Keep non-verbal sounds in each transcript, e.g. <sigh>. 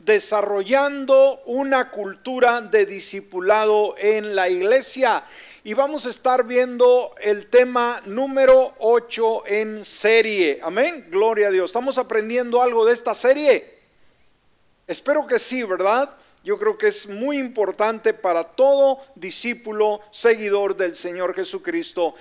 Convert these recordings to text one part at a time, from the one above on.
desarrollando una cultura de discipulado en la iglesia. Y vamos a estar viendo el tema número 8 en serie. Amén. Gloria a Dios. ¿Estamos aprendiendo algo de esta serie? Espero que sí, ¿verdad? Yo creo que es muy importante para todo discípulo, seguidor del Señor Jesucristo.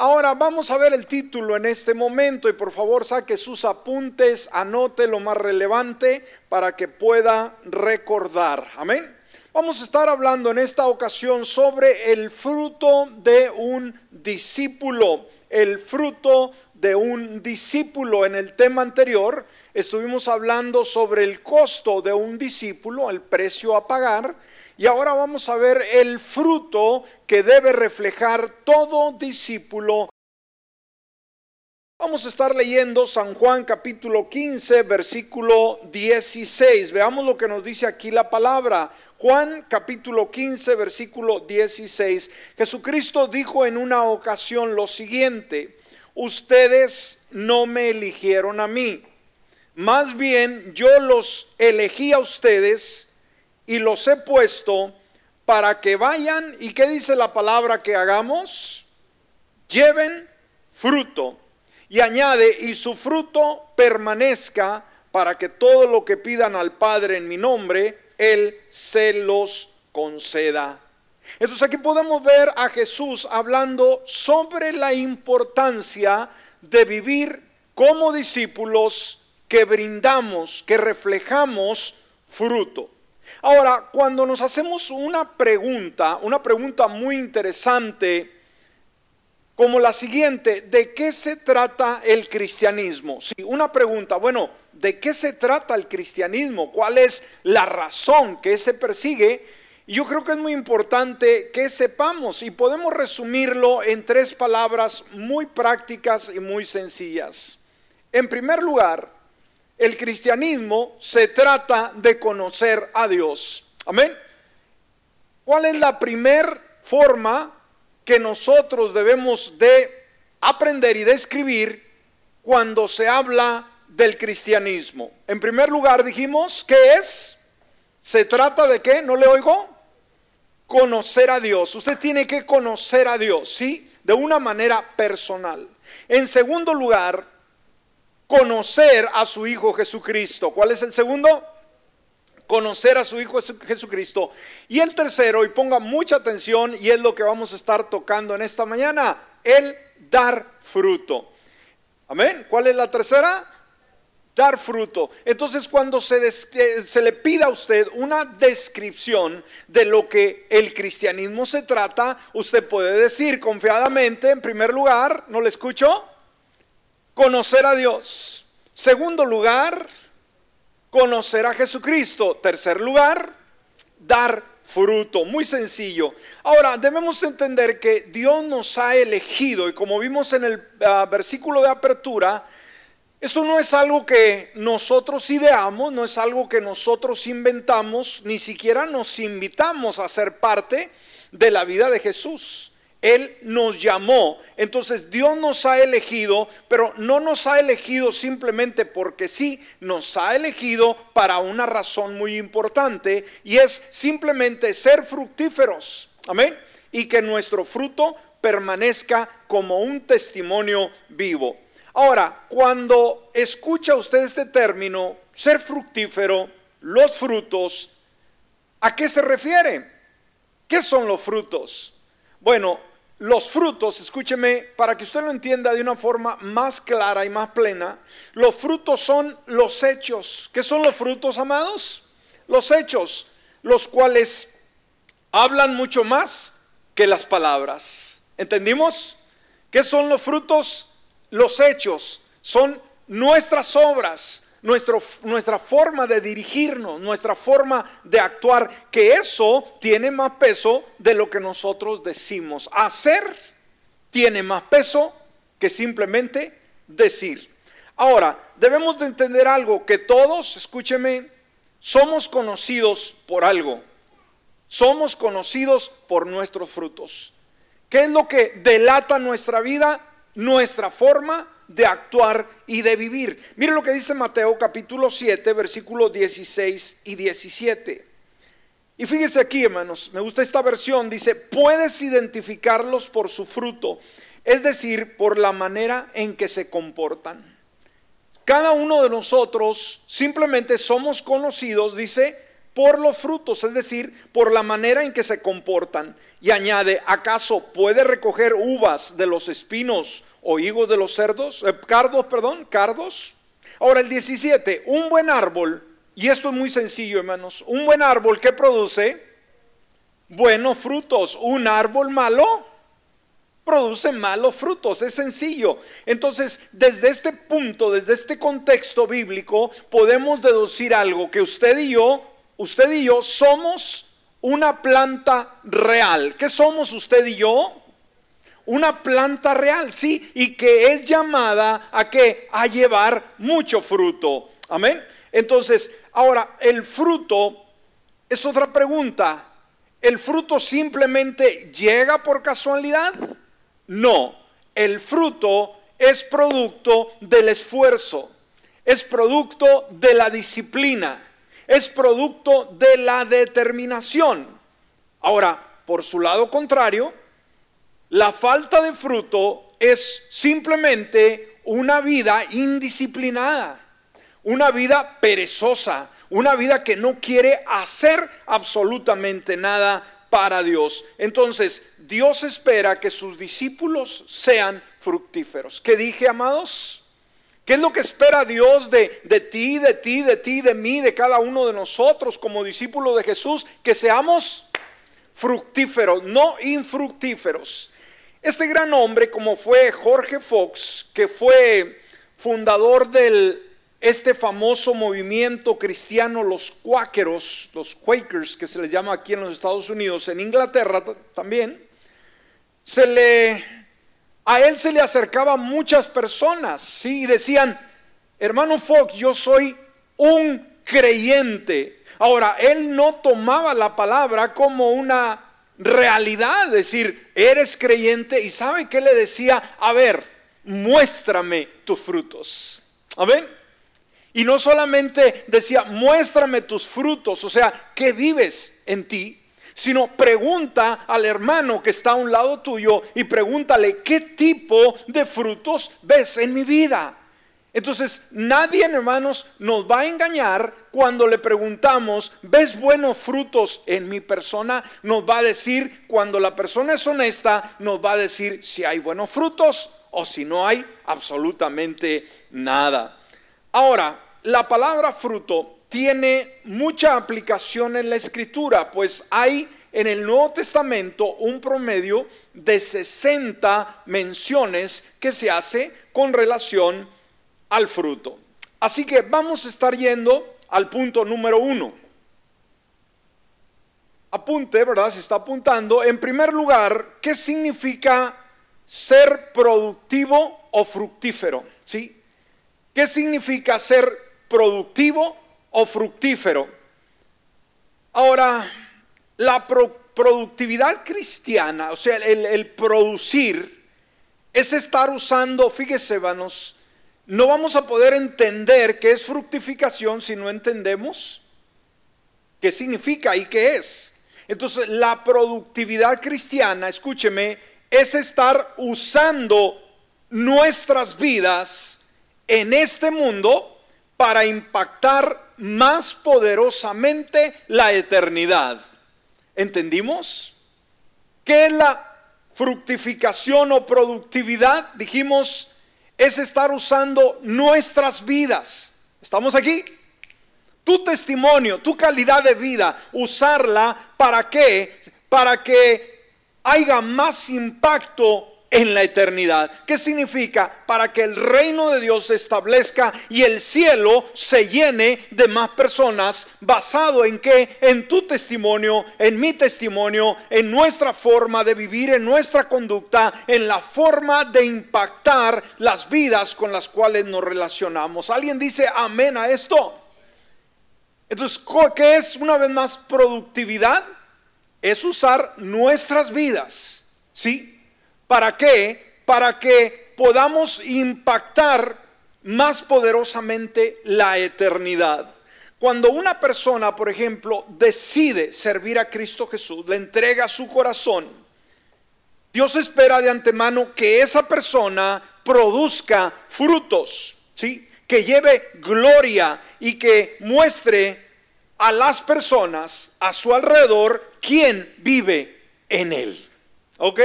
Ahora vamos a ver el título en este momento y por favor saque sus apuntes, anote lo más relevante para que pueda recordar. Amén. Vamos a estar hablando en esta ocasión sobre el fruto de un discípulo, el fruto de un discípulo. En el tema anterior estuvimos hablando sobre el costo de un discípulo, el precio a pagar. Y ahora vamos a ver el fruto que debe reflejar todo discípulo. Vamos a estar leyendo San Juan capítulo 15, versículo 16. Veamos lo que nos dice aquí la palabra. Juan capítulo 15, versículo 16. Jesucristo dijo en una ocasión lo siguiente, ustedes no me eligieron a mí, más bien yo los elegí a ustedes y los he puesto para que vayan y qué dice la palabra que hagamos? Lleven fruto. Y añade, y su fruto permanezca para que todo lo que pidan al Padre en mi nombre, Él se los conceda. Entonces aquí podemos ver a Jesús hablando sobre la importancia de vivir como discípulos que brindamos, que reflejamos fruto. Ahora, cuando nos hacemos una pregunta, una pregunta muy interesante, como la siguiente, ¿de qué se trata el cristianismo? Sí, una pregunta, bueno, ¿de qué se trata el cristianismo? ¿Cuál es la razón que se persigue? Yo creo que es muy importante que sepamos y podemos resumirlo en tres palabras muy prácticas y muy sencillas. En primer lugar, el cristianismo se trata de conocer a Dios. Amén. ¿Cuál es la primer forma que nosotros debemos de aprender y describir cuando se habla del cristianismo? En primer lugar dijimos, ¿qué es? ¿Se trata de qué? ¿No le oigo? Conocer a Dios. Usted tiene que conocer a Dios, ¿sí? De una manera personal. En segundo lugar, conocer a su Hijo Jesucristo. ¿Cuál es el segundo? Conocer a su Hijo Jesucristo. Y el tercero, y ponga mucha atención, y es lo que vamos a estar tocando en esta mañana, el dar fruto. Amén. ¿Cuál es la tercera? Dar fruto. Entonces cuando se, se le pida a usted una descripción de lo que el cristianismo se trata, usted puede decir confiadamente, en primer lugar, ¿no le escucho? Conocer a Dios. Segundo lugar, conocer a Jesucristo. Tercer lugar, dar fruto. Muy sencillo. Ahora, debemos entender que Dios nos ha elegido y como vimos en el ah, versículo de apertura, esto no es algo que nosotros ideamos, no es algo que nosotros inventamos, ni siquiera nos invitamos a ser parte de la vida de Jesús. Él nos llamó. Entonces Dios nos ha elegido, pero no nos ha elegido simplemente porque sí, nos ha elegido para una razón muy importante y es simplemente ser fructíferos. Amén. Y que nuestro fruto permanezca como un testimonio vivo. Ahora, cuando escucha usted este término, ser fructífero, los frutos, ¿a qué se refiere? ¿Qué son los frutos? Bueno, los frutos, escúcheme, para que usted lo entienda de una forma más clara y más plena, los frutos son los hechos. ¿Qué son los frutos, amados? Los hechos, los cuales hablan mucho más que las palabras. ¿Entendimos? ¿Qué son los frutos? Los hechos son nuestras obras, nuestra forma de dirigirnos, nuestra forma de actuar, que eso tiene más peso de lo que nosotros decimos. Hacer tiene más peso que simplemente decir. Ahora, debemos de entender algo, que todos, escúcheme, somos conocidos por algo. Somos conocidos por nuestros frutos. ¿Qué es lo que delata nuestra vida? Nuestra forma de actuar y de vivir. Mire lo que dice Mateo capítulo 7, versículos 16 y 17. Y fíjese aquí, hermanos, me gusta esta versión, dice, puedes identificarlos por su fruto, es decir, por la manera en que se comportan. Cada uno de nosotros simplemente somos conocidos, dice, por los frutos, es decir, por la manera en que se comportan. Y añade, ¿acaso puede recoger uvas de los espinos o higos de los cerdos? Eh, cardos, perdón, cardos. Ahora el 17, un buen árbol, y esto es muy sencillo, hermanos, un buen árbol que produce buenos frutos, un árbol malo produce malos frutos, es sencillo. Entonces, desde este punto, desde este contexto bíblico, podemos deducir algo, que usted y yo, usted y yo somos una planta real. ¿Qué somos usted y yo? Una planta real, sí, y que es llamada a que a llevar mucho fruto. Amén. Entonces, ahora el fruto es otra pregunta. ¿El fruto simplemente llega por casualidad? No, el fruto es producto del esfuerzo, es producto de la disciplina, es producto de la determinación. Ahora, por su lado contrario, la falta de fruto es simplemente una vida indisciplinada, una vida perezosa, una vida que no quiere hacer absolutamente nada para Dios. Entonces, Dios espera que sus discípulos sean fructíferos. ¿Qué dije, amados? ¿Qué es lo que espera Dios de, de ti, de ti, de ti, de mí, de cada uno de nosotros como discípulos de Jesús? Que seamos fructíferos, no infructíferos. Este gran hombre, como fue Jorge Fox, que fue fundador del este famoso movimiento cristiano, los cuáqueros, los quakers, que se les llama aquí en los Estados Unidos, en Inglaterra también, se le, a él se le acercaban muchas personas, ¿sí? Y decían, hermano Fox, yo soy un creyente. Ahora, él no tomaba la palabra como una realidad, decir, eres creyente y sabe que le decía, a ver, muéstrame tus frutos. Amén. Y no solamente decía, muéstrame tus frutos, o sea, ¿qué vives en ti? sino pregunta al hermano que está a un lado tuyo y pregúntale, ¿qué tipo de frutos ves en mi vida? Entonces, nadie, hermanos, nos va a engañar cuando le preguntamos, ¿ves buenos frutos en mi persona? Nos va a decir, cuando la persona es honesta, nos va a decir si hay buenos frutos o si no hay absolutamente nada. Ahora, la palabra fruto tiene mucha aplicación en la escritura, pues hay en el Nuevo Testamento un promedio de 60 menciones que se hace con relación al fruto. Así que vamos a estar yendo al punto número uno. Apunte, ¿verdad? Se está apuntando. En primer lugar, ¿qué significa ser productivo o fructífero? ¿Sí? ¿Qué significa ser productivo o fructífero. Ahora, la productividad cristiana, o sea, el, producir, es estar usando, fíjese, hermanos, no vamos a poder entender qué es fructificación si no entendemos qué significa y qué es. Entonces, la productividad cristiana, escúcheme, es estar usando nuestras vidas en este mundo para impactar más poderosamente la eternidad. ¿Entendimos? ¿Qué es la fructificación o productividad? Dijimos, es estar usando nuestras vidas. ¿Estamos aquí? Tu testimonio, tu calidad de vida, usarla para qué? Para que haya más impacto en la eternidad. ¿Qué significa? Para que el reino de Dios se establezca y el cielo se llene de más personas, basado en qué? En tu testimonio, en mi testimonio, en nuestra forma de vivir, en nuestra conducta, en la forma de impactar las vidas con las cuales nos relacionamos. ¿Alguien dice amén a esto? Entonces, ¿qué es una vez más productividad? Es usar nuestras vidas, ¿sí? ¿Para qué? Para que podamos impactar más poderosamente la eternidad. Cuando una persona, por ejemplo, decide servir a Cristo Jesús, le entrega su corazón, Dios espera de antemano que esa persona produzca frutos, ¿sí? Que lleve gloria y que muestre a las personas a su alrededor quién vive en él. ¿Ok?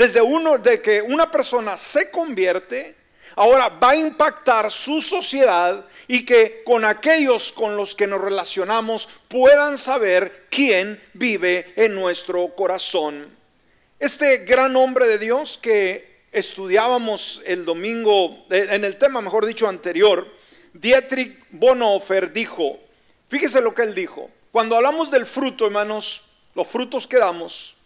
Desde uno de que una persona se convierte, ahora va a impactar su sociedad y que con aquellos con los que nos relacionamos puedan saber quién vive en nuestro corazón. Este gran hombre de Dios que estudiábamos el domingo, eh, en el tema mejor dicho anterior, Dietrich Bonhoeffer dijo, fíjese lo que él dijo, cuando hablamos del fruto, hermanos, los frutos que damos,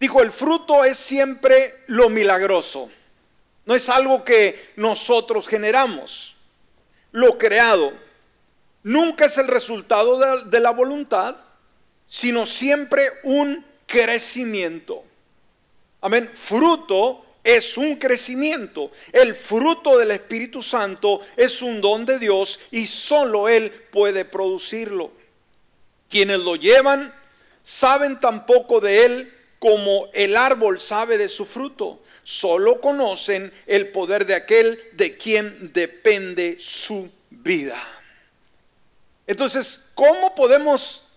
dijo, el fruto es siempre lo milagroso, no es algo que nosotros generamos, lo creado, nunca es el resultado de, la voluntad, sino siempre un crecimiento. Amén. Fruto es un crecimiento. El fruto del Espíritu Santo es un don de Dios y solo Él puede producirlo. Quienes lo llevan saben tan poco de Él como el árbol sabe de su fruto. Solo conocen el poder de aquel de quien depende su vida. Entonces, ¿cómo podemos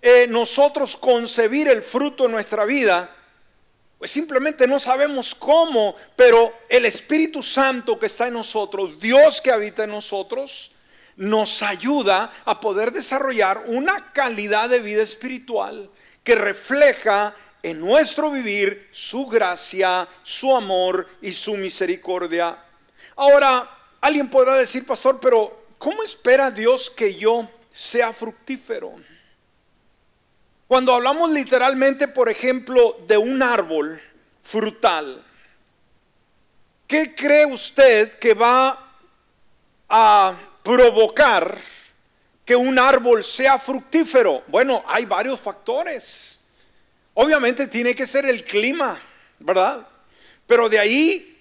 eh, nosotros concebir el fruto en nuestra vida, pues simplemente no sabemos cómo, pero el Espíritu Santo que está en nosotros, Dios que habita en nosotros, nos ayuda a poder desarrollar una calidad de vida espiritual que refleja en nuestro vivir su gracia, su amor y su misericordia. Ahora, alguien podrá decir, pastor, pero ¿cómo espera Dios que yo sea fructífero? Cuando hablamos literalmente, por ejemplo, de un árbol frutal, ¿qué cree usted que va a provocar que un árbol sea fructífero? Bueno, hay varios factores. Obviamente tiene que ser el clima, ¿verdad? Pero de ahí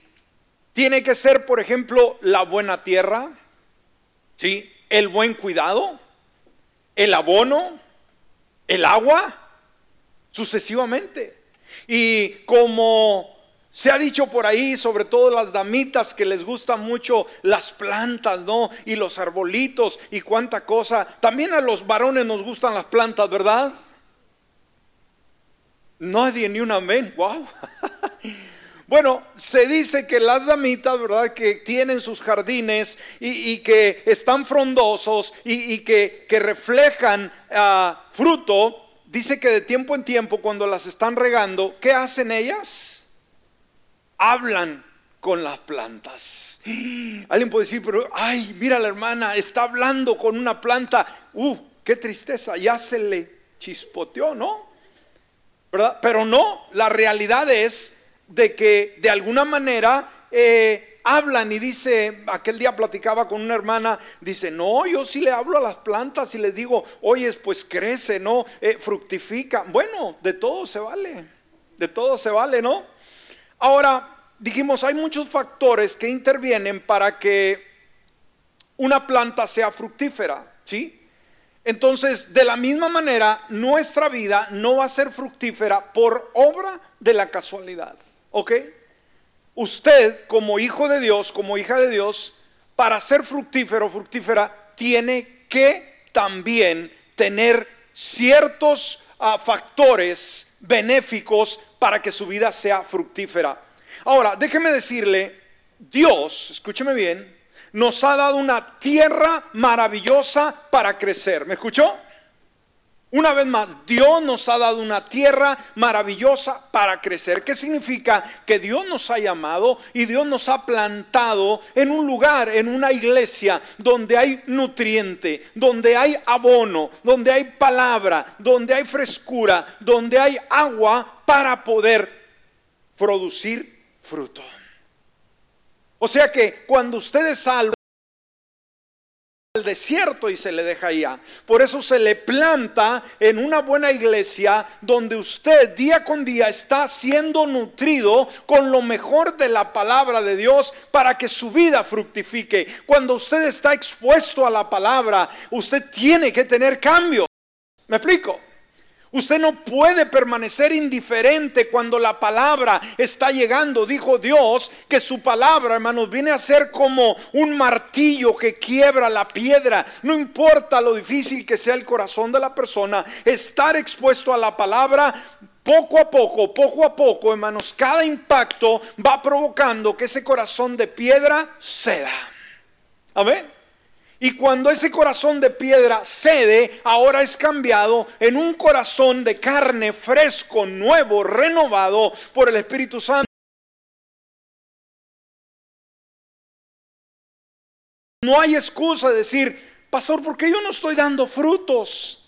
tiene que ser, por ejemplo, la buena tierra, ¿sí? El buen cuidado, el abono, el agua, sucesivamente. Y como se ha dicho por ahí, sobre todo las damitas que les gustan mucho las plantas, ¿no? Y los arbolitos y cuánta cosa. También a los varones nos gustan las plantas, ¿verdad? Nadie ni un amén. Wow. <laughs> Bueno, se dice que las damitas, ¿verdad? Que tienen sus jardines y, que están frondosos y, que, reflejan ah, fruto, dice que de tiempo en tiempo cuando las están regando, ¿qué hacen ellas? Hablan con las plantas. <gasps> Alguien puede decir, pero, ay, mira la hermana, está hablando con una planta. Uh, qué tristeza, ya se le chispoteó, ¿no? ¿Verdad? Pero no, la realidad es de que de alguna manera eh, hablan y dice, aquel día platicaba con una hermana, dice, no, yo sí le hablo a las plantas y les digo, oye, pues crece, ¿no? Eh, fructifica. Bueno, de todo se vale, de todo se vale, ¿no? Ahora, dijimos, hay muchos factores que intervienen para que una planta sea fructífera, ¿sí? Entonces, de la misma manera, nuestra vida no va a ser fructífera por obra de la casualidad. ¿Ok? Usted como hijo de Dios, como hija de Dios, para ser fructífero, fructífera, tiene que también tener ciertos ah, factores benéficos para que su vida sea fructífera. Ahora, déjeme decirle, Dios, escúcheme bien, nos ha dado una tierra maravillosa para crecer. ¿Me escuchó? Una vez más, Dios nos ha dado una tierra maravillosa para crecer. ¿Qué significa? Que Dios nos ha llamado y Dios nos ha plantado en un lugar, en una iglesia, donde hay nutriente, donde hay abono, donde hay palabra, donde hay frescura, donde hay agua para poder producir fruto. O sea que cuando ustedes salvan desierto y se le deja allá. Por eso se le planta en una buena iglesia donde usted día con día está siendo nutrido con lo mejor de la palabra de Dios para que su vida fructifique. Cuando usted está expuesto a la palabra, usted tiene que tener cambio. ¿Me explico? Usted no puede permanecer indiferente cuando la palabra está llegando. Dijo Dios que su palabra, hermanos, viene a ser como un martillo que quiebra la piedra. No importa lo difícil que sea el corazón de la persona, estar expuesto a la palabra poco a poco, poco a poco, hermanos, cada impacto va provocando que ese corazón de piedra ceda. Amén. Y cuando ese corazón de piedra cede, ahora es cambiado en un corazón de carne fresco, nuevo, renovado por el Espíritu Santo. No hay excusa de decir, pastor, ¿por qué yo no estoy dando frutos?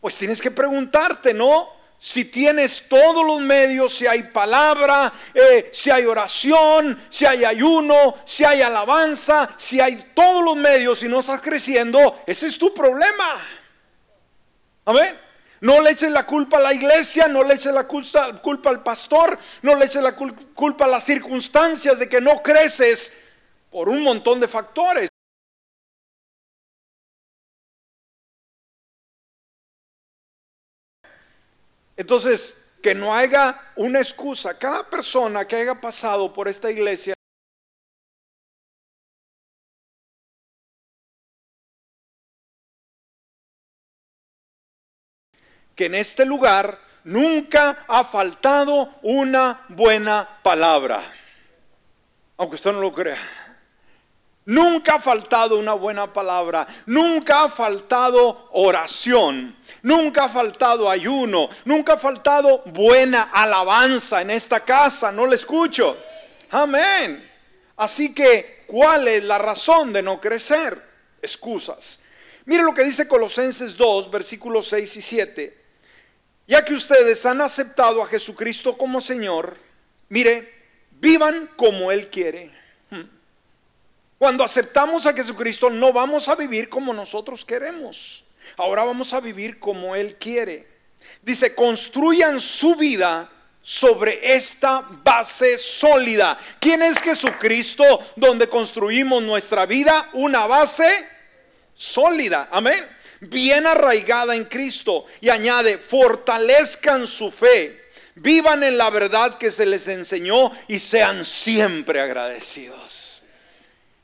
Pues tienes que preguntarte, ¿no? Si tienes todos los medios, si hay palabra, eh, si hay oración, si hay ayuno, si hay alabanza, si hay todos los medios y no estás creciendo, ese es tu problema. Amén. No le eches la culpa a la iglesia, no le eches la culpa, culpa al pastor, no le eches la culpa a las circunstancias de que no creces por un montón de factores. Entonces, que no haya una excusa. Cada persona que haya pasado por esta iglesia que en este lugar nunca ha faltado una buena palabra. Aunque usted no lo crea. Nunca ha faltado una buena palabra, nunca ha faltado oración, nunca ha faltado ayuno, nunca ha faltado buena alabanza en esta casa, no le escucho. Amén. Así que, ¿cuál es la razón de no crecer? Excusas. Mire lo que dice Colosenses 2, versículos 6 y 7. Ya que ustedes han aceptado a Jesucristo como Señor, mire, vivan como Él quiere cuando aceptamos a Jesucristo no vamos a vivir como nosotros queremos. Ahora vamos a vivir como Él quiere. Dice, construyan su vida sobre esta base sólida. ¿Quién es Jesucristo donde construimos nuestra vida? Una base sólida. Amén. Bien arraigada en Cristo. Y añade, fortalezcan su fe. Vivan en la verdad que se les enseñó y sean siempre agradecidos.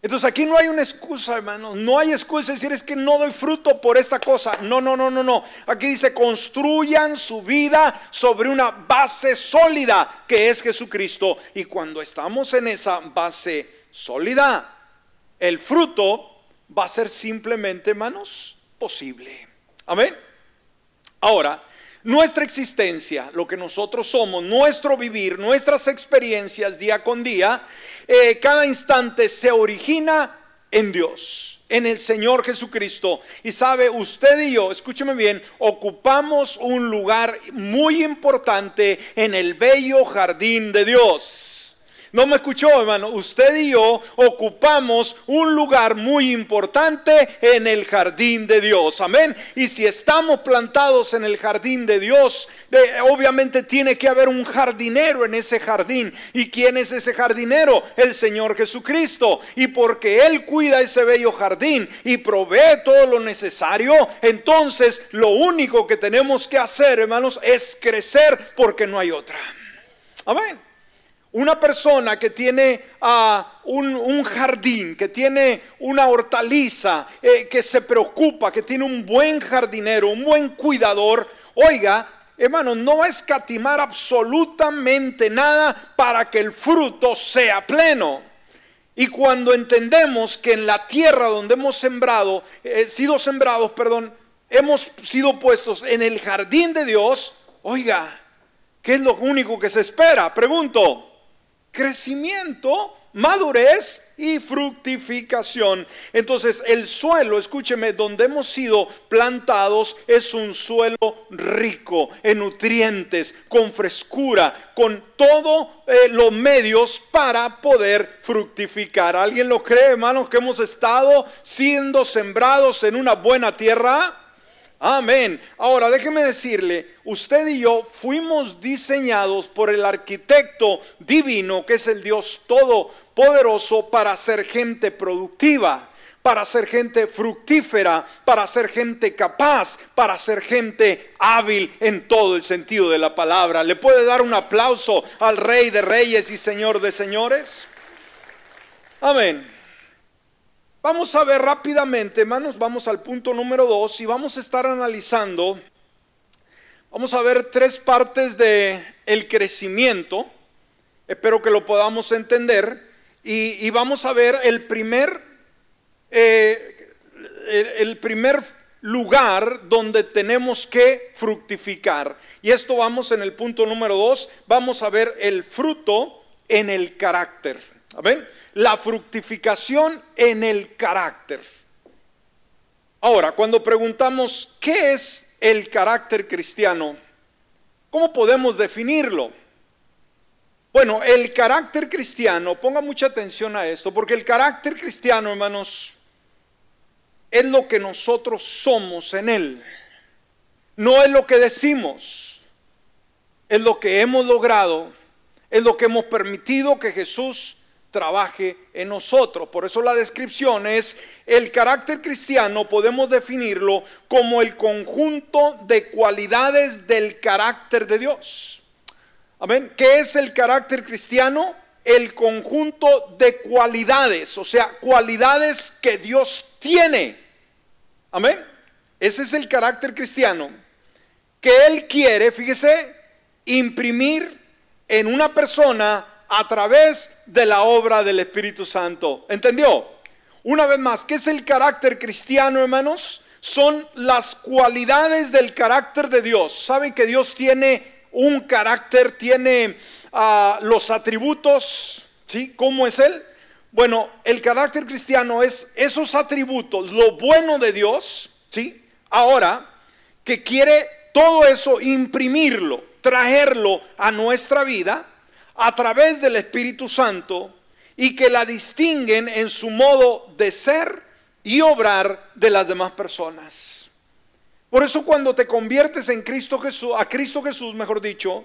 Entonces aquí no hay una excusa, hermano. No hay excusa de decir es que no doy fruto por esta cosa. No, no, no, no, no. Aquí dice construyan su vida sobre una base sólida que es Jesucristo. Y cuando estamos en esa base sólida, el fruto va a ser simplemente, hermanos, posible. Amén. Ahora, nuestra existencia, lo que nosotros somos, nuestro vivir, nuestras experiencias día con día, eh, cada instante se origina en Dios, en el Señor Jesucristo. Y sabe, usted y yo, escúcheme bien, ocupamos un lugar muy importante en el bello jardín de Dios. No me escuchó, hermano. Usted y yo ocupamos un lugar muy importante en el jardín de Dios. Amén. Y si estamos plantados en el jardín de Dios, obviamente tiene que haber un jardinero en ese jardín. ¿Y quién es ese jardinero? El Señor Jesucristo. Y porque Él cuida ese bello jardín y provee todo lo necesario, entonces lo único que tenemos que hacer, hermanos, es crecer porque no hay otra. Amén. Una persona que tiene ah, un, jardín, que tiene una hortaliza, eh, que se preocupa, que tiene un buen jardinero, un buen cuidador, oiga, hermano, no va a escatimar absolutamente nada para que el fruto sea pleno. Y cuando entendemos que en la tierra donde hemos sembrado, eh, sido sembrados, perdón, hemos sido puestos en el jardín de Dios, oiga, ¿qué es lo único que se espera? Pregunto, crecimiento madurez y fructificación. Entonces el suelo, escúcheme, donde hemos sido plantados es un suelo rico en nutrientes, con frescura, con todos eh, los medios para poder fructificar. ¿Alguien lo cree, hermanos, que hemos estado siendo sembrados en una buena tierra? Amén. Ahora déjeme decirle, usted y yo fuimos diseñados por el arquitecto divino, que es el Dios todopoderoso, para ser gente productiva, para ser gente fructífera, para ser gente capaz, para ser gente hábil en todo el sentido de la palabra. ¿Le puede dar un aplauso al Rey de Reyes y Señor de Señores? Amén. Vamos a ver rápidamente, hermanos, vamos al punto número dos y vamos a estar analizando, vamos a ver tres partes de crecimiento, espero que lo podamos entender, y, vamos a ver el primer, eh, el primer lugar donde tenemos que fructificar. Y esto vamos en el punto número dos, vamos a ver el fruto en el carácter. La fructificación en el carácter. Ahora, cuando preguntamos qué es el carácter cristiano, ¿cómo podemos definirlo? Bueno, el carácter cristiano, ponga mucha atención a esto, porque el carácter cristiano, hermanos, es lo que nosotros somos en él. No es lo que decimos, es lo que hemos logrado, es lo que hemos permitido que Jesús trabaje en nosotros. Por eso la descripción es el carácter cristiano, podemos definirlo como el conjunto de cualidades del carácter de Dios. Amén. ¿Qué es el carácter cristiano? El conjunto de cualidades, o sea, cualidades que Dios tiene. Amén. Ese es el carácter cristiano. Que Él quiere, fíjese, imprimir en una persona a través de la obra del Espíritu Santo. ¿Entendió? Una vez más, ¿qué es el carácter cristiano, hermanos? Son las cualidades del carácter de Dios. ¿Saben que Dios tiene un carácter, tiene ah, los atributos? ¿Sí? ¿Cómo es Él? Bueno, el carácter cristiano es esos atributos, lo bueno de Dios, ¿sí? Ahora, que quiere todo eso imprimirlo, traerlo a nuestra vida a través del Espíritu Santo y que la distinguen en su modo de ser y obrar de las demás personas. Por eso cuando te conviertes en Cristo Jesús, a Cristo Jesús, mejor dicho,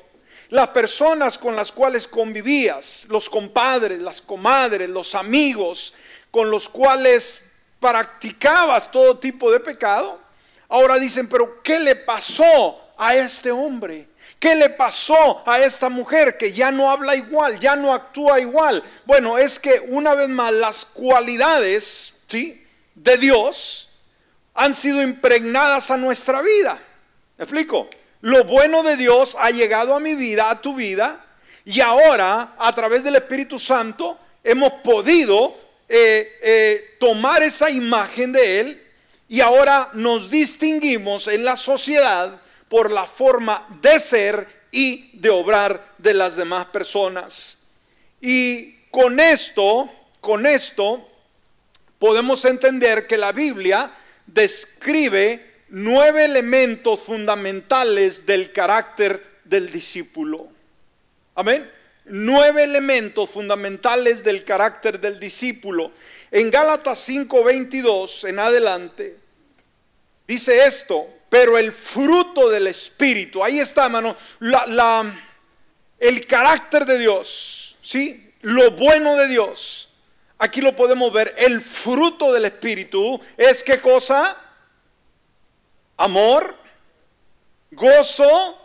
las personas con las cuales convivías, los compadres, las comadres, los amigos con los cuales practicabas todo tipo de pecado, ahora dicen, pero ¿qué le pasó a este hombre? ¿Qué le pasó a esta mujer que ya no habla igual, ya no actúa igual? Bueno, es que una vez más las cualidades, ¿sí? de Dios han sido impregnadas a nuestra vida. ¿Me explico? Lo bueno de Dios ha llegado a mi vida, a tu vida, y ahora a través del Espíritu Santo hemos podido eh, eh, tomar esa imagen de Él y ahora nos distinguimos en la sociedad por la forma de ser y de obrar de las demás personas. Y con esto, con esto, podemos entender que la Biblia describe nueve elementos fundamentales del carácter del discípulo. Amén. Nueve elementos fundamentales del carácter del discípulo. En Gálatas 5:22 en adelante dice esto, pero el fruto del Espíritu, ahí está, hermano, el carácter de Dios, ¿sí? Lo bueno de Dios. Aquí lo podemos ver. El fruto del Espíritu es qué cosa? Amor, gozo,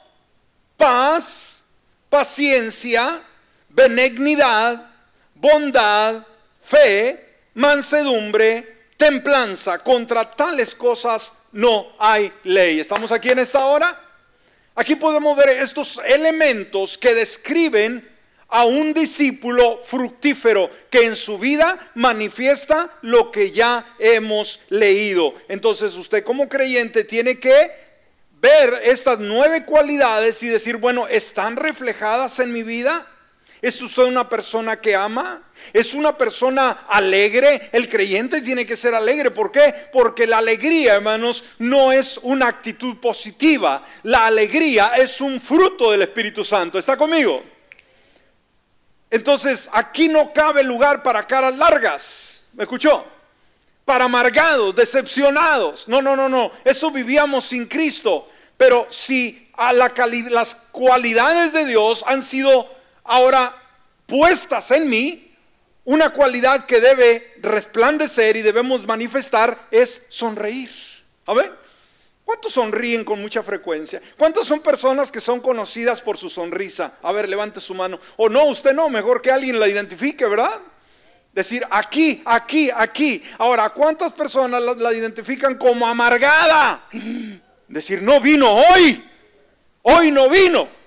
paz, paciencia, benignidad, bondad, fe, mansedumbre, templanza. Contra tales cosas no hay ley. ¿Estamos aquí en esta hora? Aquí podemos ver estos elementos que describen a un discípulo fructífero que en su vida manifiesta lo que ya hemos leído. Entonces usted como creyente tiene que ver estas nueve cualidades y decir, bueno, ¿están reflejadas en mi vida? ¿Es usted una persona que ama? ¿Es una persona alegre? El creyente tiene que ser alegre. ¿Por qué? Porque la alegría, hermanos, no es una actitud positiva. La alegría es un fruto del Espíritu Santo. ¿Está conmigo? Entonces, aquí no cabe lugar para caras largas. ¿Me escuchó? Para amargados, decepcionados. No, no, no, no. Eso vivíamos sin Cristo. Pero si a la las cualidades de Dios han sido ahora puestas en mí, una cualidad que debe resplandecer y debemos manifestar es sonreír. A ver, ¿cuántos sonríen con mucha frecuencia? ¿Cuántas son personas que son conocidas por su sonrisa? A ver, levante su mano. O no, usted no, mejor que alguien la identifique, ¿verdad? Decir aquí, aquí, aquí. Ahora, ¿cuántas personas la, la identifican como amargada? Decir, no vino hoy. Hoy no vino.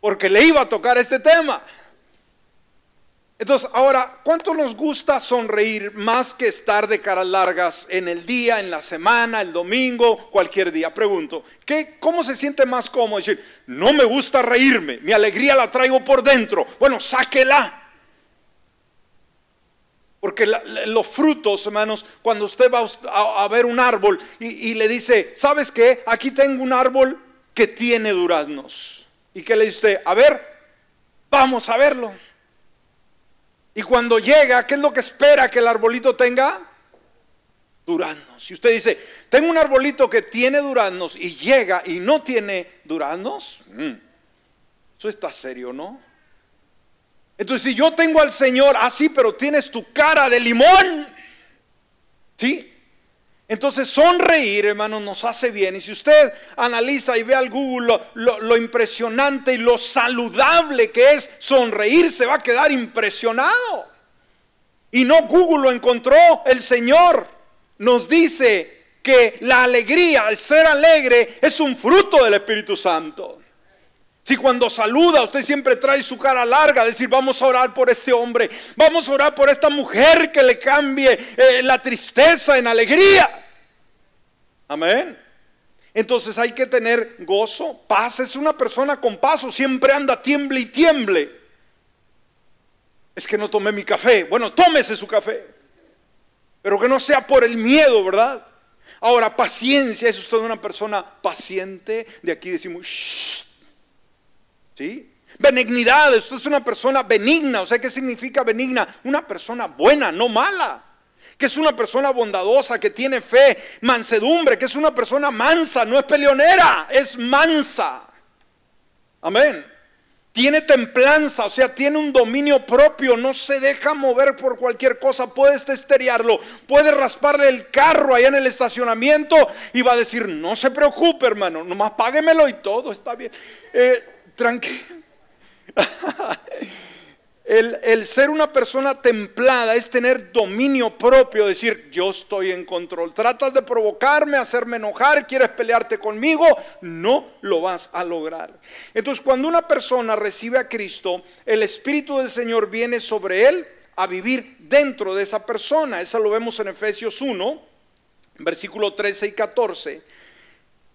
Porque le iba a tocar este tema. Entonces, ahora, ¿cuánto nos gusta sonreír más que estar de caras largas en el día, en la semana, el domingo, cualquier día? Pregunto, ¿qué, ¿cómo se siente más cómodo decir, no me gusta reírme, mi alegría la traigo por dentro? Bueno, sáquela. Porque los frutos, hermanos, cuando usted va a, ver un árbol y, y, le dice, ¿sabes qué? Aquí tengo un árbol que tiene duraznos. ¿Y qué le dice usted? A ver, vamos a verlo. Y cuando llega, ¿qué es lo que espera que el arbolito tenga? Duraznos. Si usted dice, tengo un arbolito que tiene duraznos y llega y no tiene duraznos, mm, eso está serio, ¿no? Entonces, si yo tengo al Señor así, pero tienes tu cara de limón, ¿sí? Entonces sonreír, hermano, nos hace bien. Y si usted analiza y ve al Google lo, impresionante y lo saludable que es sonreír, se va a quedar impresionado. Y no Google lo encontró, el Señor nos dice que la alegría, el ser alegre, es un fruto del Espíritu Santo. Si cuando saluda usted siempre trae su cara larga, decir vamos a orar por este hombre, vamos a orar por esta mujer que le cambie eh, la tristeza en alegría. Amén. Entonces hay que tener gozo, paz. Es una persona con paso, siempre anda tiemble y tiemble. Es que no tomé mi café. Bueno, tómese su café. Pero que no sea por el miedo, ¿verdad? Ahora, paciencia, es usted una persona paciente. De aquí decimos, Shh. Benignidad, usted es una persona benigna. O sea, ¿qué significa benigna? Una persona buena, no mala que es una persona bondadosa, que tiene fe, mansedumbre, que es una persona mansa, no es peleonera, es mansa. Amén. Tiene templanza, o sea, tiene un dominio propio, no se deja mover por cualquier cosa, puedes testeriarlo, puede rasparle el carro allá en el estacionamiento y va a decir, no se preocupe hermano, nomás páguemelo y todo está bien. Eh, tranquilo. El, ser una persona templada es tener dominio propio, decir, yo estoy en control. Tratas de provocarme, hacerme enojar, quieres pelearte conmigo, no lo vas a lograr. Entonces, cuando una persona recibe a Cristo, el Espíritu del Señor viene sobre él a vivir dentro de esa persona. Eso lo vemos en Efesios 1, versículo 13 y 14.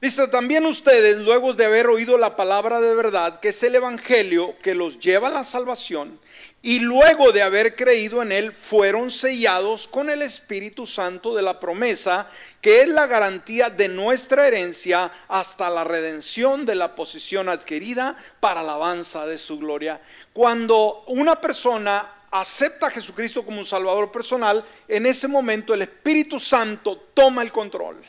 Dice, también ustedes, luego de haber oído la palabra de verdad, que es el Evangelio que los lleva a la salvación, y luego de haber creído en Él, fueron sellados con el Espíritu Santo de la promesa, que es la garantía de nuestra herencia hasta la redención de la posición adquirida para alabanza de su gloria. Cuando una persona acepta a Jesucristo como un Salvador personal, en ese momento el Espíritu Santo toma el control.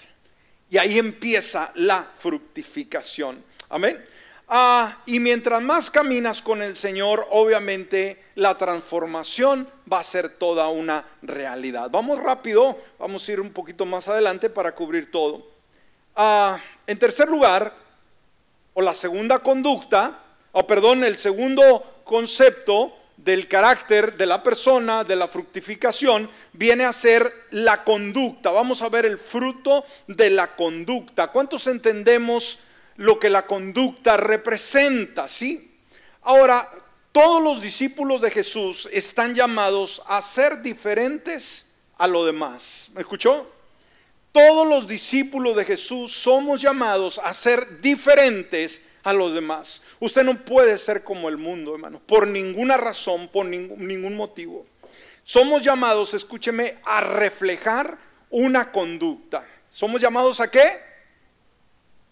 Y ahí empieza la fructificación. Amén. Ah, y mientras más caminas con el Señor, obviamente la transformación va a ser toda una realidad. Vamos rápido, vamos a ir un poquito más adelante para cubrir todo. Ah, en tercer lugar, o la segunda conducta, o perdón, el segundo concepto del carácter de la persona, de la fructificación, viene a ser la conducta. Vamos a ver el fruto de la conducta. ¿Cuántos entendemos? lo que la conducta representa, ¿sí? Ahora, todos los discípulos de Jesús están llamados a ser diferentes a lo demás. ¿Me escuchó? Todos los discípulos de Jesús somos llamados a ser diferentes a los demás. Usted no puede ser como el mundo, hermano, por ninguna razón, por ningún, ningún motivo. Somos llamados, escúcheme, a reflejar una conducta. ¿Somos llamados a qué?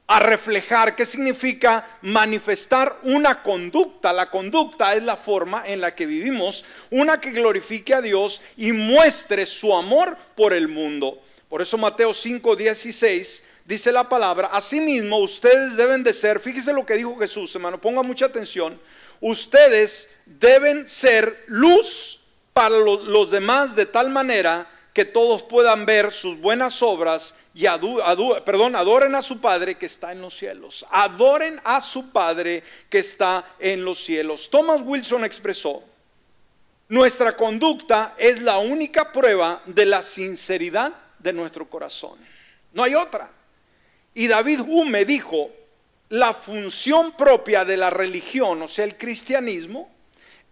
A reflejar. ¿Qué significa manifestar una conducta? La conducta es la forma en la que vivimos, una que glorifique a Dios y muestre su amor por el mundo. Por eso Mateo 5, 16 dice la palabra, asimismo ustedes deben de ser, fíjese lo que dijo Jesús, hermano, ponga mucha atención, ustedes deben ser luz para los demás de tal manera que todos puedan ver sus buenas obras y perdón, adoren a su Padre que está en los cielos. Adoren a su Padre que está en los cielos. Thomas Wilson expresó, nuestra conducta es la única prueba de la sinceridad de nuestro corazón. No hay otra. Y David Hume dijo, la función propia de la religión, o sea, el cristianismo,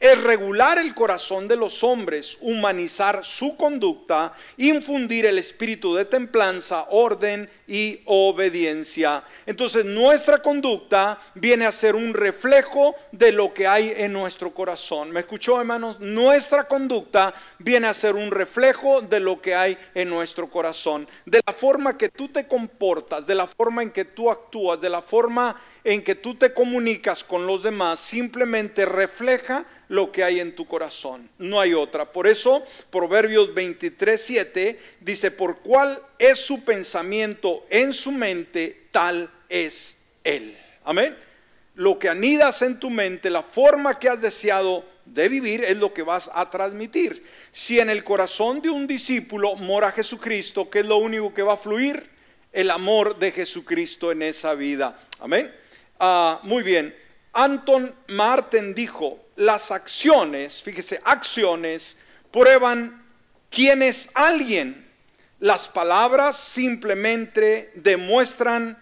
es regular el corazón de los hombres, humanizar su conducta, infundir el espíritu de templanza, orden y obediencia. Entonces nuestra conducta viene a ser un reflejo de lo que hay en nuestro corazón. ¿Me escuchó hermanos? Nuestra conducta viene a ser un reflejo de lo que hay en nuestro corazón. De la forma que tú te comportas, de la forma en que tú actúas, de la forma en que tú te comunicas con los demás, simplemente refleja lo que hay en tu corazón. No hay otra. Por eso, Proverbios 23, 7 dice, por cuál es su pensamiento en su mente, tal es él. Amén. Lo que anidas en tu mente, la forma que has deseado de vivir es lo que vas a transmitir. Si en el corazón de un discípulo mora Jesucristo, ¿qué es lo único que va a fluir? El amor de Jesucristo en esa vida. Amén. Ah, muy bien. Anton Marten dijo, las acciones, fíjese, acciones prueban quién es alguien. Las palabras simplemente demuestran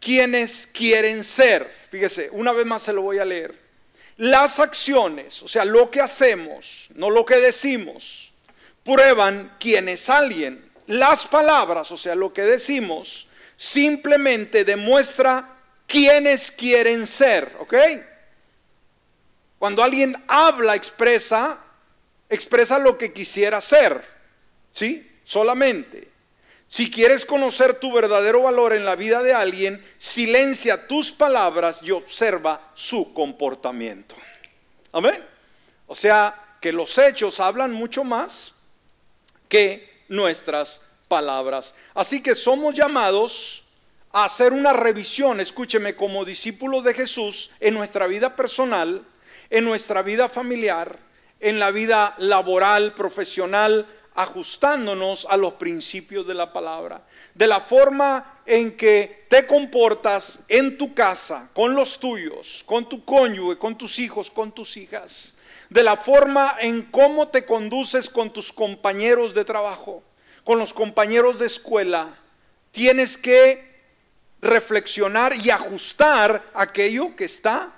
quiénes quieren ser. Fíjese, una vez más se lo voy a leer. Las acciones, o sea, lo que hacemos, no lo que decimos, prueban quién es alguien. Las palabras, o sea, lo que decimos, simplemente demuestra quiénes quieren ser, ¿ok? Cuando alguien habla, expresa, expresa lo que quisiera ser, ¿sí? Solamente. Si quieres conocer tu verdadero valor en la vida de alguien, silencia tus palabras y observa su comportamiento. Amén. O sea, que los hechos hablan mucho más que nuestras palabras. Así que somos llamados hacer una revisión, escúcheme, como discípulos de Jesús en nuestra vida personal, en nuestra vida familiar, en la vida laboral, profesional, ajustándonos a los principios de la palabra. De la forma en que te comportas en tu casa, con los tuyos, con tu cónyuge, con tus hijos, con tus hijas. De la forma en cómo te conduces con tus compañeros de trabajo, con los compañeros de escuela. Tienes que reflexionar y ajustar aquello que está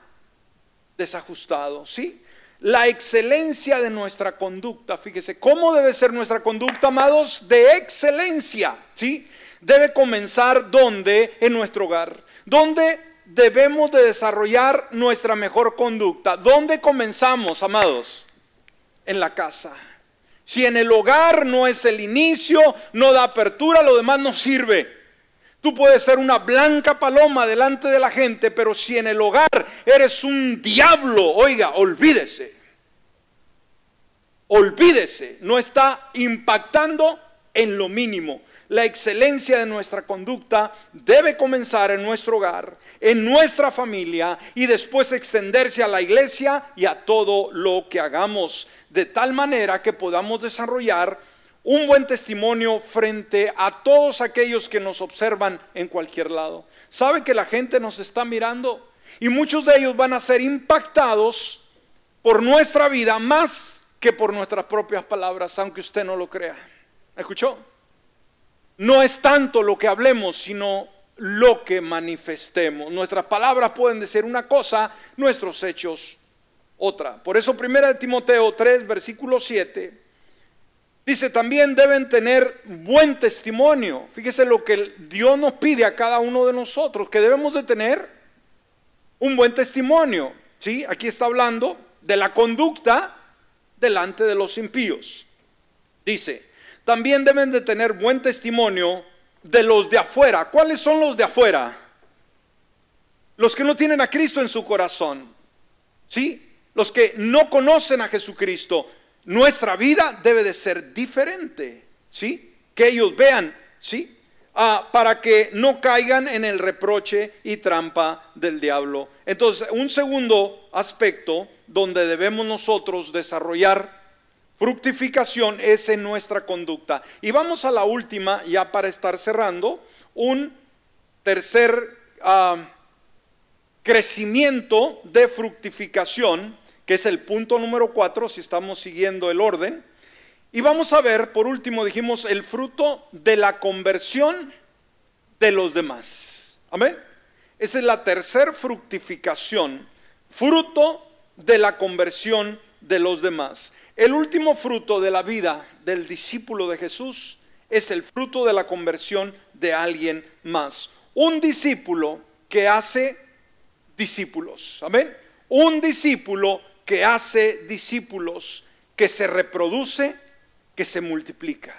desajustado, ¿sí? La excelencia de nuestra conducta, fíjese, ¿cómo debe ser nuestra conducta, amados? De excelencia, ¿sí? Debe comenzar donde? En nuestro hogar. ¿Dónde debemos de desarrollar nuestra mejor conducta? ¿Dónde comenzamos, amados? En la casa. Si en el hogar no es el inicio, no da apertura, lo demás no sirve. Tú puedes ser una blanca paloma delante de la gente, pero si en el hogar eres un diablo, oiga, olvídese. Olvídese, no está impactando en lo mínimo. La excelencia de nuestra conducta debe comenzar en nuestro hogar, en nuestra familia y después extenderse a la iglesia y a todo lo que hagamos, de tal manera que podamos desarrollar un buen testimonio frente a todos aquellos que nos observan en cualquier lado. Sabe que la gente nos está mirando y muchos de ellos van a ser impactados por nuestra vida más que por nuestras propias palabras, aunque usted no lo crea. ¿Escuchó? No es tanto lo que hablemos, sino lo que manifestemos. Nuestras palabras pueden decir una cosa, nuestros hechos otra. Por eso primera de Timoteo 3, versículo 7 Dice, también deben tener buen testimonio. Fíjese lo que Dios nos pide a cada uno de nosotros, que debemos de tener un buen testimonio. ¿sí? Aquí está hablando de la conducta delante de los impíos. Dice, también deben de tener buen testimonio de los de afuera. ¿Cuáles son los de afuera? Los que no tienen a Cristo en su corazón. ¿Sí? Los que no conocen a Jesucristo. Nuestra vida debe de ser diferente. ¿Sí? Que ellos vean, ¿sí? Ah, para que no caigan en el reproche y trampa del diablo. Entonces, un segundo aspecto donde debemos nosotros desarrollar fructificación es en nuestra conducta. Y vamos a la última, ya para estar cerrando, un tercer ah, crecimiento de fructificación, que es el punto número cuatro, si estamos siguiendo el orden y vamos a ver, por último, dijimos, el fruto de la conversión de los demás. Amén. Esa es la tercera fructificación, fruto de la conversión de los demás. El último fruto de la vida del discípulo de Jesús es el fruto de la conversión de alguien más. Un discípulo que hace discípulos. Amén. Un discípulo que hace discípulos, que se reproduce que se multiplica.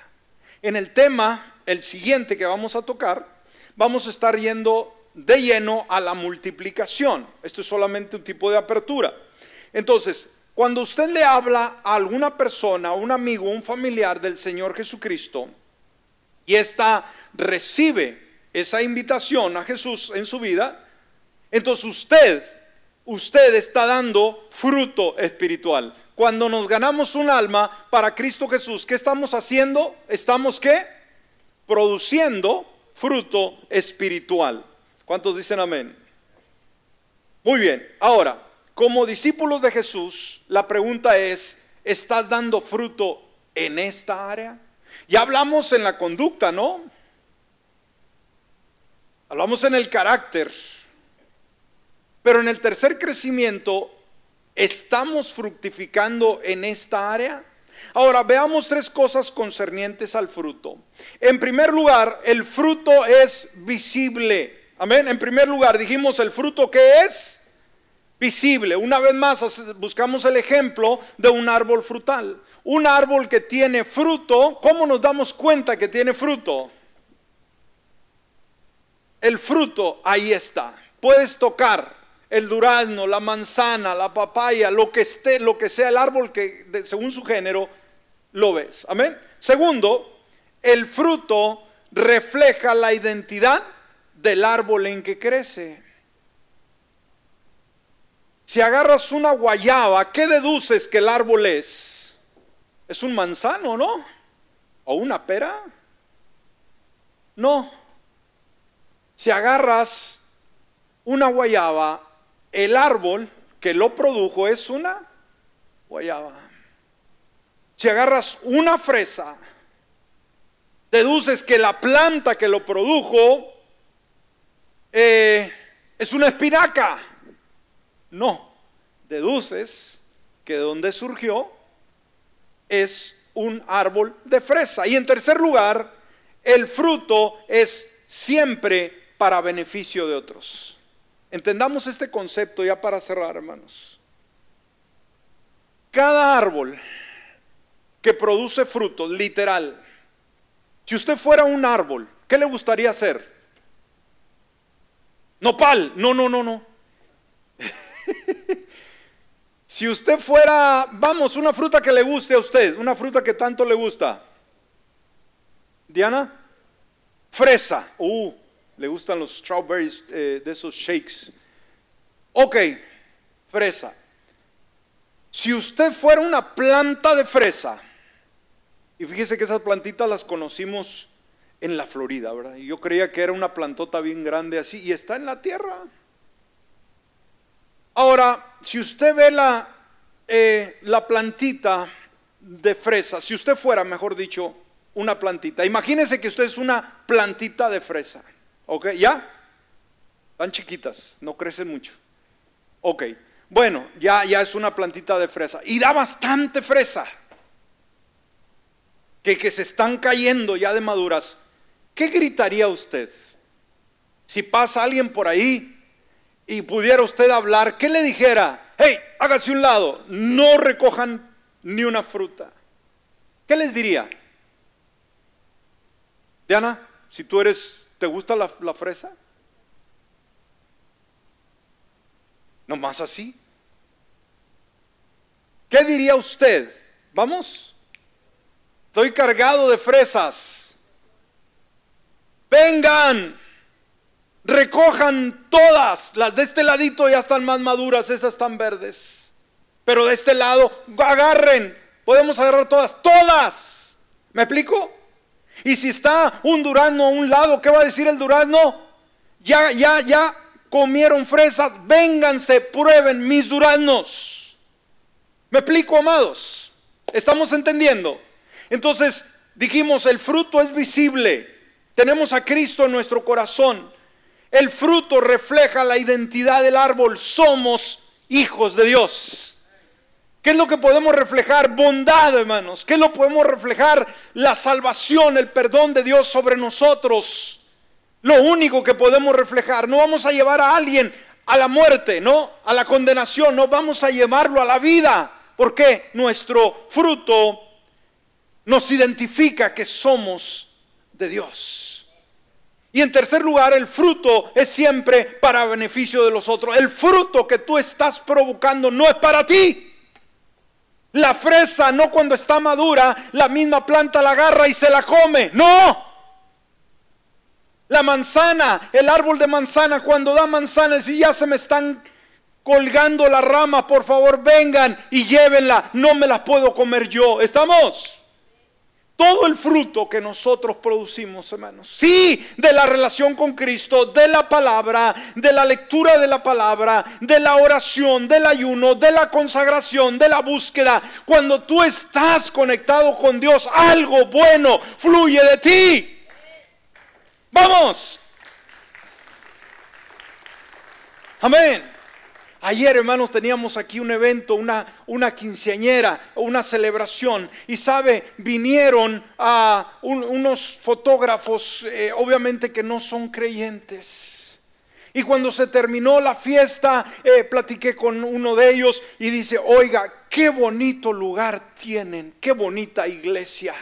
En el tema, el siguiente que vamos a tocar, vamos a estar yendo de lleno a la multiplicación. Esto es solamente un tipo de apertura. Entonces, cuando usted le habla a alguna persona, un amigo, un familiar del Señor Jesucristo, y ésta recibe esa invitación a Jesús en su vida, entonces usted usted está dando fruto espiritual. Cuando nos ganamos un alma para Cristo Jesús, ¿qué estamos haciendo? Estamos qué? Produciendo fruto espiritual. ¿Cuántos dicen amén? Muy bien, ahora, como discípulos de Jesús, la pregunta es, ¿estás dando fruto en esta área? Ya hablamos en la conducta, ¿no? Hablamos en el carácter, pero en el tercer crecimiento, ¿estamos fructificando en esta área? Ahora veamos tres cosas concernientes al fruto. En primer lugar, el fruto es visible. Amén. En primer lugar, dijimos el fruto que es visible. Una vez más, buscamos el ejemplo de un árbol frutal. Un árbol que tiene fruto, ¿cómo nos damos cuenta que tiene fruto? El fruto ahí está. Puedes tocar, el durazno, la manzana, la papaya, lo que esté, lo que sea el árbol que según su género lo ves. Amén. Segundo, el fruto refleja la identidad del árbol en que crece. Si agarras una guayaba, ¿qué deduces que el árbol es? Es un manzano, ¿no? ¿O una pera? No. Si agarras una guayaba, el árbol que lo produjo es una guayaba. Si agarras una fresa, deduces que la planta que lo produjo eh, es una espinaca. No, deduces que de donde surgió es un árbol de fresa. Y en tercer lugar, el fruto es siempre para beneficio de otros. Entendamos este concepto ya para cerrar, hermanos. Cada árbol que produce frutos, literal, si usted fuera un árbol, ¿qué le gustaría hacer? Nopal, no, no, no, no. <laughs> si usted fuera, vamos, una fruta que le guste a usted, una fruta que tanto le gusta. Diana, fresa. Uh, le gustan los strawberries eh, de esos shakes. Ok, fresa. Si usted fuera una planta de fresa, y fíjese que esas plantitas las conocimos en la Florida, ¿verdad? Yo creía que era una plantota bien grande así, y está en la tierra. Ahora, si usted ve la, eh, la plantita de fresa, si usted fuera, mejor dicho, una plantita, imagínese que usted es una plantita de fresa. ¿Ok? ¿Ya? Están chiquitas, no crecen mucho. Ok. Bueno, ya, ya es una plantita de fresa. Y da bastante fresa. Que, que se están cayendo ya de maduras. ¿Qué gritaría usted? Si pasa alguien por ahí y pudiera usted hablar, ¿qué le dijera? Hey, hágase un lado, no recojan ni una fruta. ¿Qué les diría? Diana, si tú eres, ¿te gusta la, la fresa? más así. ¿Qué diría usted? Vamos. Estoy cargado de fresas. Vengan. Recojan todas. Las de este ladito ya están más maduras, esas están verdes. Pero de este lado, agarren. Podemos agarrar todas. Todas. ¿Me explico? Y si está un durazno a un lado, ¿qué va a decir el durazno? Ya, ya, ya comieron fresas, vénganse, prueben mis duraznos. ¿Me explico, amados? ¿Estamos entendiendo? Entonces, dijimos, el fruto es visible. Tenemos a Cristo en nuestro corazón. El fruto refleja la identidad del árbol. Somos hijos de Dios. ¿Qué es lo que podemos reflejar? Bondad, hermanos. ¿Qué es lo que podemos reflejar? La salvación, el perdón de Dios sobre nosotros lo único que podemos reflejar. No vamos a llevar a alguien a la muerte, no, a la condenación, no vamos a llevarlo a la vida, porque nuestro fruto nos identifica que somos de Dios. Y en tercer lugar, el fruto es siempre para beneficio de los otros. El fruto que tú estás provocando no es para ti. La fresa no cuando está madura, la misma planta la agarra y se la come. No, la manzana, el árbol de manzana, cuando da manzanas y ya se me están colgando la rama, por favor vengan y llévenla, no me las puedo comer yo. ¿Estamos? Todo el fruto que nosotros producimos, hermanos. Sí, de la relación con Cristo, de la palabra, de la lectura de la palabra, de la oración, del ayuno, de la consagración, de la búsqueda. Cuando tú estás conectado con Dios, algo bueno fluye de ti. Vamos. Amén. Ayer, hermanos, teníamos aquí un evento, una, una quinceañera, una celebración. Y sabe, vinieron a unos fotógrafos, eh, obviamente que no son creyentes. Y cuando se terminó la fiesta, eh, platiqué con uno de ellos y dice, oiga, qué bonito lugar tienen, qué bonita iglesia.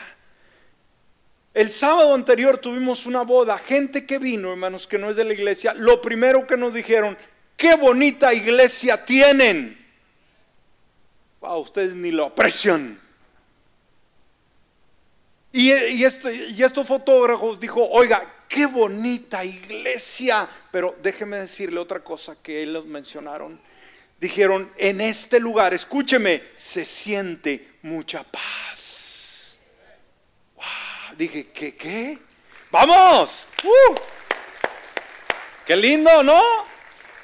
El sábado anterior tuvimos una boda, gente que vino, hermanos, que no es de la iglesia, lo primero que nos dijeron, qué bonita iglesia tienen. Wow, ustedes ni lo aprecian. Y, y, estos fotógrafos dijo, oiga, qué bonita iglesia. Pero déjeme decirle otra cosa que ellos mencionaron. Dijeron, en este lugar, escúcheme, se siente mucha paz. Dije, ¿qué? ¿Qué? ¡Vamos! ¡Uh! ¡Qué lindo, ¿no?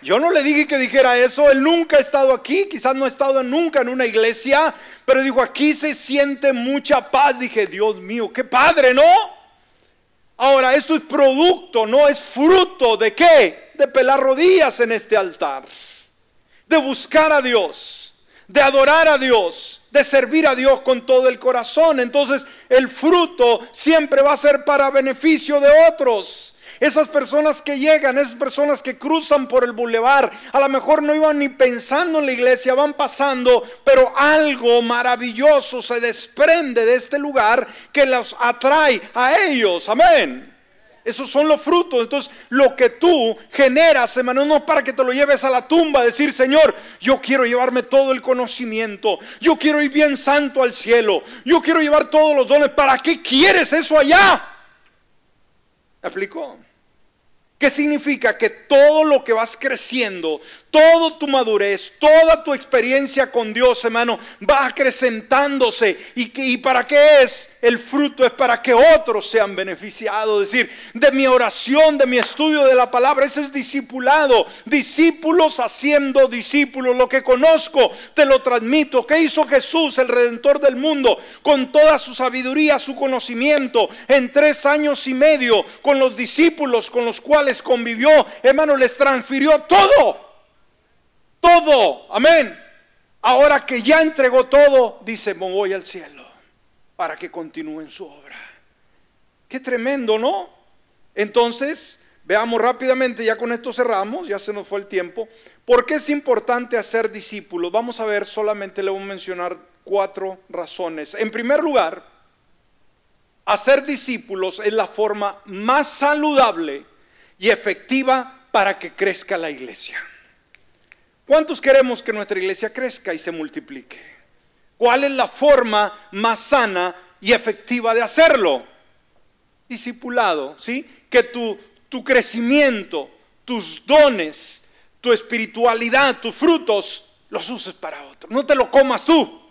Yo no le dije que dijera eso, él nunca ha estado aquí, quizás no ha estado nunca en una iglesia, pero dijo, aquí se siente mucha paz. Dije, Dios mío, qué padre, ¿no? Ahora, esto es producto, no es fruto de qué? De pelar rodillas en este altar, de buscar a Dios, de adorar a Dios, de servir a Dios con todo el corazón. Entonces el fruto siempre va a ser para beneficio de otros. Esas personas que llegan, esas personas que cruzan por el bulevar, a lo mejor no iban ni pensando en la iglesia, van pasando, pero algo maravilloso se desprende de este lugar que los atrae a ellos. Amén. Esos son los frutos. Entonces, lo que tú generas, hermano, no para que te lo lleves a la tumba, decir, Señor, yo quiero llevarme todo el conocimiento, yo quiero ir bien santo al cielo, yo quiero llevar todos los dones. ¿Para qué quieres eso allá? ¿Me explicó? ¿Qué significa? Que todo lo que vas creciendo, toda tu madurez, toda tu experiencia con Dios, hermano, va acrecentándose. ¿Y, ¿Y para qué es? El fruto es para que otros sean beneficiados. Es decir, de mi oración, de mi estudio de la palabra, ese es discipulado. Discípulos haciendo discípulos. Lo que conozco, te lo transmito. ¿Qué hizo Jesús, el Redentor del mundo, con toda su sabiduría, su conocimiento, en tres años y medio, con los discípulos con los cuales convivió, hermano, les transfirió todo. Todo. Amén. Ahora que ya entregó todo, dice, voy al cielo para que continúen su obra. Qué tremendo, ¿no? Entonces, Veamos rápidamente, ya con esto cerramos, ya se nos fue el tiempo. ¿Por qué es importante hacer discípulos? Vamos a ver, solamente le voy a mencionar cuatro razones. En primer lugar, hacer discípulos es la forma más saludable y efectiva para que crezca la iglesia. ¿Cuántos queremos que nuestra iglesia crezca y se multiplique? ¿Cuál es la forma más sana y efectiva de hacerlo? Discipulado, ¿sí? Que tu tu crecimiento, tus dones, tu espiritualidad, tus frutos, los uses para otros. No te lo comas tú.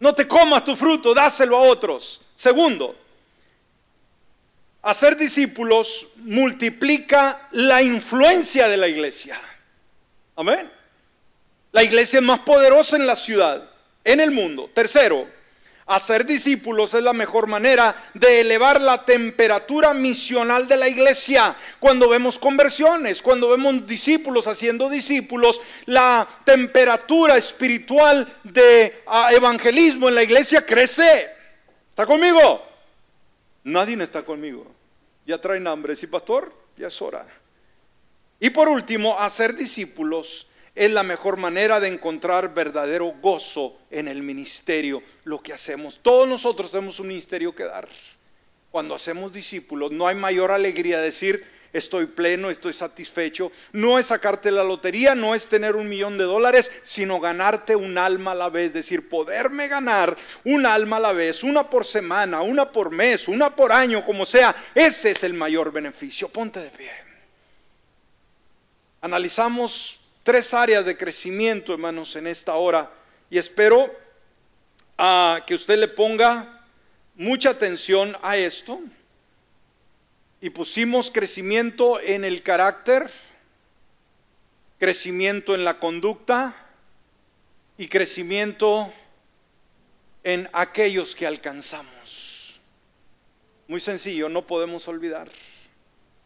No te comas tu fruto, dáselo a otros. Segundo, hacer discípulos multiplica la influencia de la iglesia. Amén. La iglesia es más poderosa en la ciudad, en el mundo. Tercero, Hacer discípulos es la mejor manera de elevar la temperatura misional de la iglesia. Cuando vemos conversiones, cuando vemos discípulos haciendo discípulos, la temperatura espiritual de ah, evangelismo en la iglesia crece. ¿Está conmigo? Nadie está conmigo. Ya traen hambre. Sí, pastor, ya es hora. Y por último, hacer discípulos es la mejor manera de encontrar verdadero gozo en el ministerio, lo que hacemos. Todos nosotros tenemos un ministerio que dar. Cuando hacemos discípulos, no hay mayor alegría decir, estoy pleno, estoy satisfecho. No es sacarte la lotería, no es tener un millón de dólares, sino ganarte un alma a la vez. Decir, poderme ganar un alma a la vez, una por semana, una por mes, una por año, como sea. Ese es el mayor beneficio. Ponte de pie. Analizamos tres áreas de crecimiento, hermanos, en esta hora. Y espero ah, que usted le ponga mucha atención a esto. Y pusimos crecimiento en el carácter, crecimiento en la conducta y crecimiento en aquellos que alcanzamos. Muy sencillo, no podemos olvidar.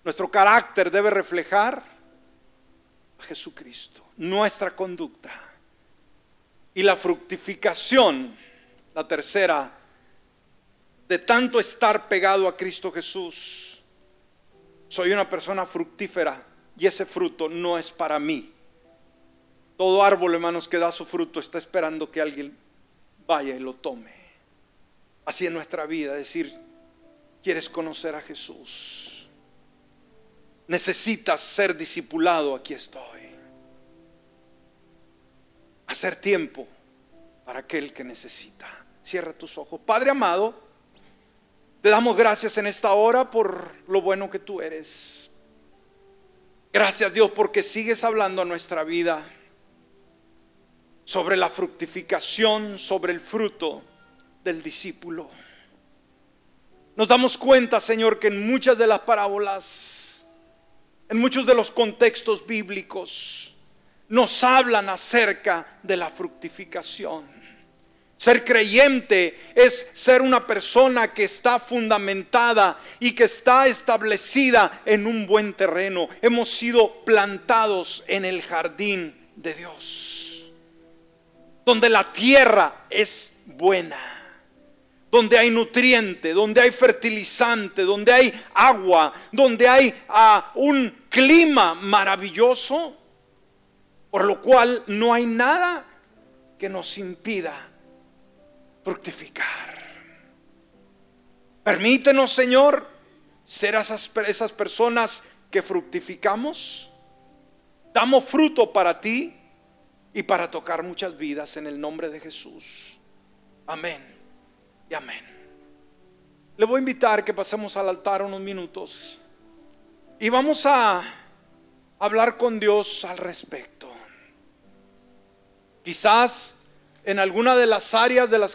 Nuestro carácter debe reflejar Jesucristo, nuestra conducta. Y la fructificación, la tercera, de tanto estar pegado a Cristo Jesús. Soy una persona fructífera y ese fruto no es para mí. Todo árbol, hermanos, que da su fruto está esperando que alguien vaya y lo tome. Así en nuestra vida, decir, ¿quieres conocer a Jesús? Necesitas ser discipulado, aquí estoy. Hacer tiempo para aquel que necesita. Cierra tus ojos. Padre amado, te damos gracias en esta hora por lo bueno que tú eres. Gracias Dios porque sigues hablando a nuestra vida sobre la fructificación, sobre el fruto del discípulo. Nos damos cuenta, Señor, que en muchas de las parábolas en muchos de los contextos bíblicos nos hablan acerca de la fructificación. Ser creyente es ser una persona que está fundamentada y que está establecida en un buen terreno. Hemos sido plantados en el jardín de Dios, donde la tierra es buena donde hay nutriente, donde hay fertilizante, donde hay agua, donde hay ah, un clima maravilloso, por lo cual no hay nada que nos impida fructificar. Permítenos, Señor, ser esas, esas personas que fructificamos, damos fruto para ti y para tocar muchas vidas en el nombre de Jesús. Amén y amén. Le voy a invitar que pasemos al altar unos minutos y vamos a hablar con Dios al respecto. Quizás en alguna de las áreas de las que